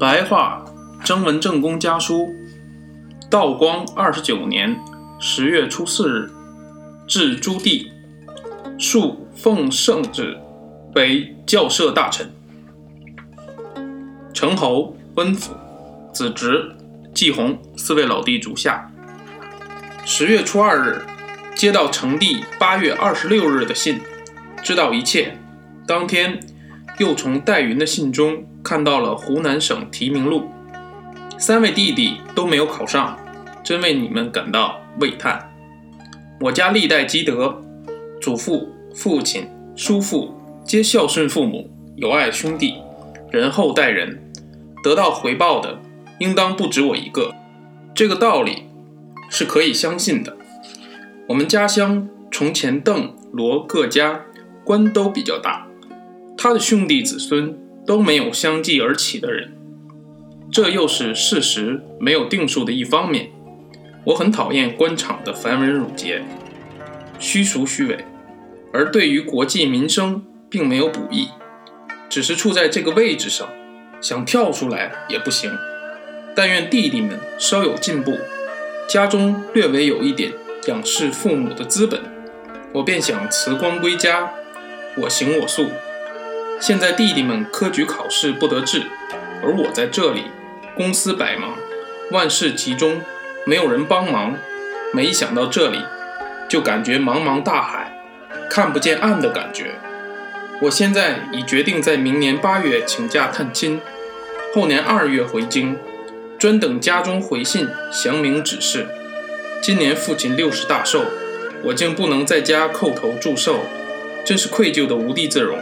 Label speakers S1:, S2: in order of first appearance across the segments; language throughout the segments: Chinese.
S1: 白话征文正公家书，道光二十九年十月初四日，至朱棣，数奉圣旨为校摄大臣。成侯、温府、子侄、季弘四位老弟主下。十月初二日，接到成帝八月二十六日的信，知道一切。当天，又从戴云的信中。看到了湖南省提名录，三位弟弟都没有考上，真为你们感到慰叹。我家历代积德，祖父、父亲、叔父皆孝顺父母，友爱兄弟，仁厚待人，得到回报的应当不止我一个。这个道理是可以相信的。我们家乡从前邓、罗各家官都比较大，他的兄弟子孙。都没有相继而起的人，这又是事实没有定数的一方面。我很讨厌官场的繁文缛节、虚俗虚伪，而对于国计民生并没有补益，只是处在这个位置上，想跳出来也不行。但愿弟弟们稍有进步，家中略微有一点仰视父母的资本，我便想辞官归家，我行我素。现在弟弟们科举考试不得志，而我在这里，公司百忙，万事集中，没有人帮忙。没想到这里，就感觉茫茫大海，看不见岸的感觉。我现在已决定在明年八月请假探亲，后年二月回京，专等家中回信详明指示。今年父亲六十大寿，我竟不能在家叩头祝寿，真是愧疚的无地自容。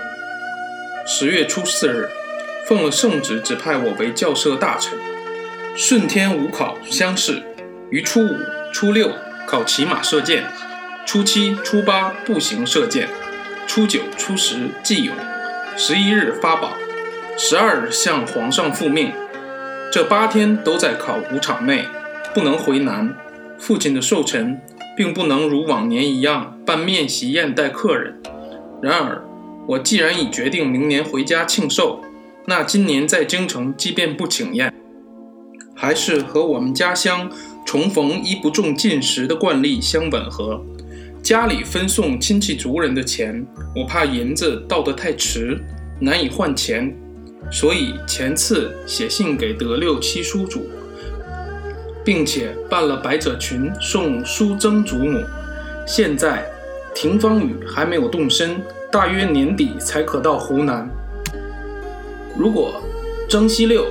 S1: 十月初四日，奉了圣旨，指派我为校摄大臣。顺天午考乡试，于初五、初六考骑马射箭，初七、初八步行射箭，初九、初十祭咏，十一日发榜，十二日向皇上复命。这八天都在考古场内，不能回南。父亲的寿辰，并不能如往年一样办面席宴待客人。然而。我既然已决定明年回家庆寿，那今年在京城即便不请宴，还是和我们家乡重逢衣不中进食的惯例相吻合。家里分送亲戚族人的钱，我怕银子到得太迟，难以换钱，所以前次写信给德六七叔祖，并且办了百褶裙送叔曾祖母。现在廷芳雨还没有动身。大约年底才可到湖南。如果征西六、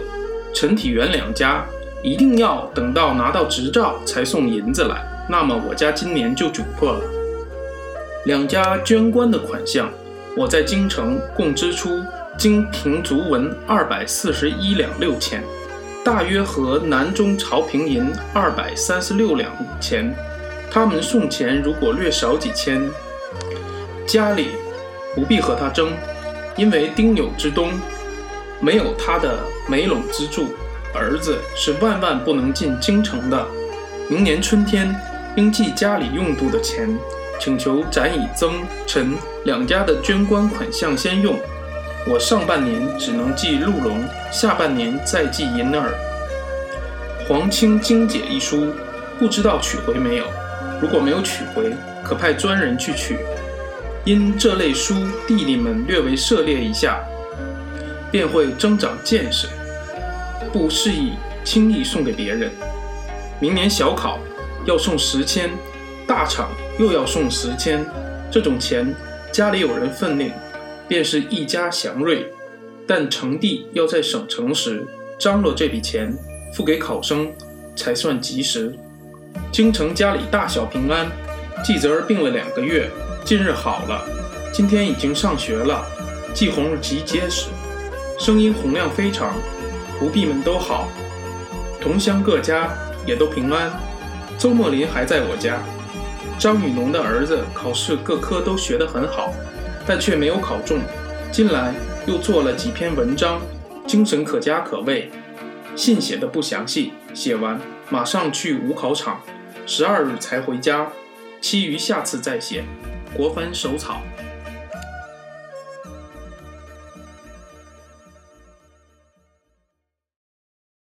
S1: 陈体元两家一定要等到拿到执照才送银子来，那么我家今年就窘迫了。两家捐官的款项，我在京城共支出京平足文二百四十一两六钱，大约和南中朝平银二百三十六两五钱。他们送钱如果略少几千，家里。不必和他争，因为丁酉之冬没有他的梅陇资助，儿子是万万不能进京城的。明年春天应寄家里用度的钱，请求展以曾、陈两家的捐官款项先用。我上半年只能寄鹿茸，下半年再寄银耳。皇清经解一书，不知道取回没有？如果没有取回，可派专人去取。因这类书，弟弟们略微涉猎一下，便会增长见识，不适宜轻易送给别人。明年小考要送十千，大场又要送十千，这种钱家里有人分领，便是一家祥瑞。但成帝要在省城时张罗这笔钱付给考生，才算及时。京城家里大小平安，季泽儿病了两个月。近日好了，今天已经上学了。季红极结实，声音洪亮非常。仆婢们都好，同乡各家也都平安。周墨林还在我家。张雨农的儿子考试各科都学得很好，但却没有考中。近来又做了几篇文章，精神可嘉可畏。信写的不详细，写完马上去五考场，十二日才回家，其余下次再写。国藩手草。